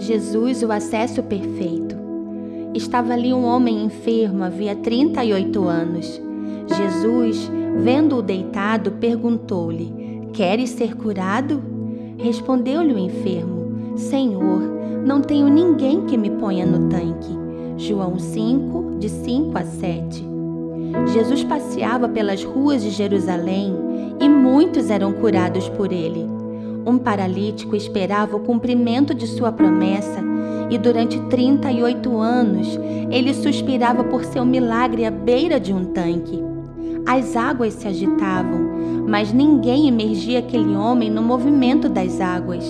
Jesus o acesso perfeito. Estava ali um homem enfermo havia 38 anos. Jesus, vendo-o deitado, perguntou-lhe: Queres ser curado? Respondeu-lhe o enfermo: Senhor, não tenho ninguém que me ponha no tanque. João 5, de 5 a 7. Jesus passeava pelas ruas de Jerusalém e muitos eram curados por ele. Um paralítico esperava o cumprimento de sua promessa e durante 38 anos ele suspirava por seu milagre à beira de um tanque. As águas se agitavam, mas ninguém emergia aquele homem no movimento das águas.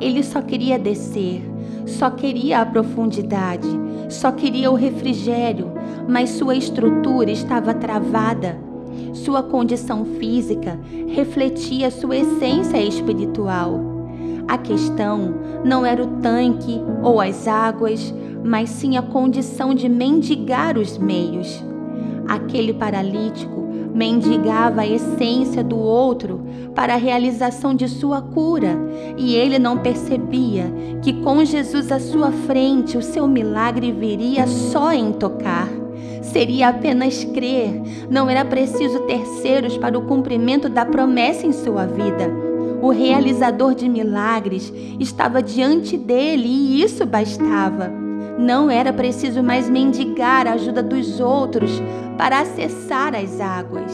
Ele só queria descer, só queria a profundidade, só queria o refrigério, mas sua estrutura estava travada. Sua condição física refletia sua essência espiritual. A questão não era o tanque ou as águas, mas sim a condição de mendigar os meios. Aquele paralítico mendigava a essência do outro para a realização de sua cura, e ele não percebia que com Jesus à sua frente o seu milagre viria só em tocar. Seria apenas crer, não era preciso terceiros para o cumprimento da promessa em sua vida. O realizador de milagres estava diante dele e isso bastava. Não era preciso mais mendigar a ajuda dos outros para acessar as águas.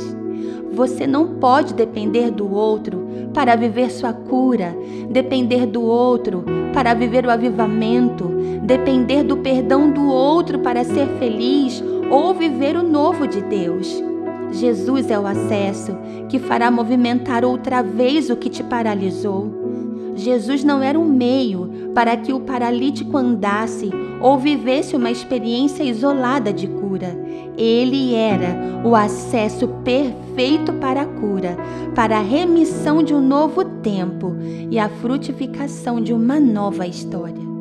Você não pode depender do outro para viver sua cura, depender do outro para viver o avivamento, depender do perdão do outro para ser feliz ou viver o novo de Deus. Jesus é o acesso que fará movimentar outra vez o que te paralisou. Jesus não era um meio para que o paralítico andasse ou vivesse uma experiência isolada de cura. Ele era o acesso perfeito para a cura, para a remissão de um novo tempo e a frutificação de uma nova história.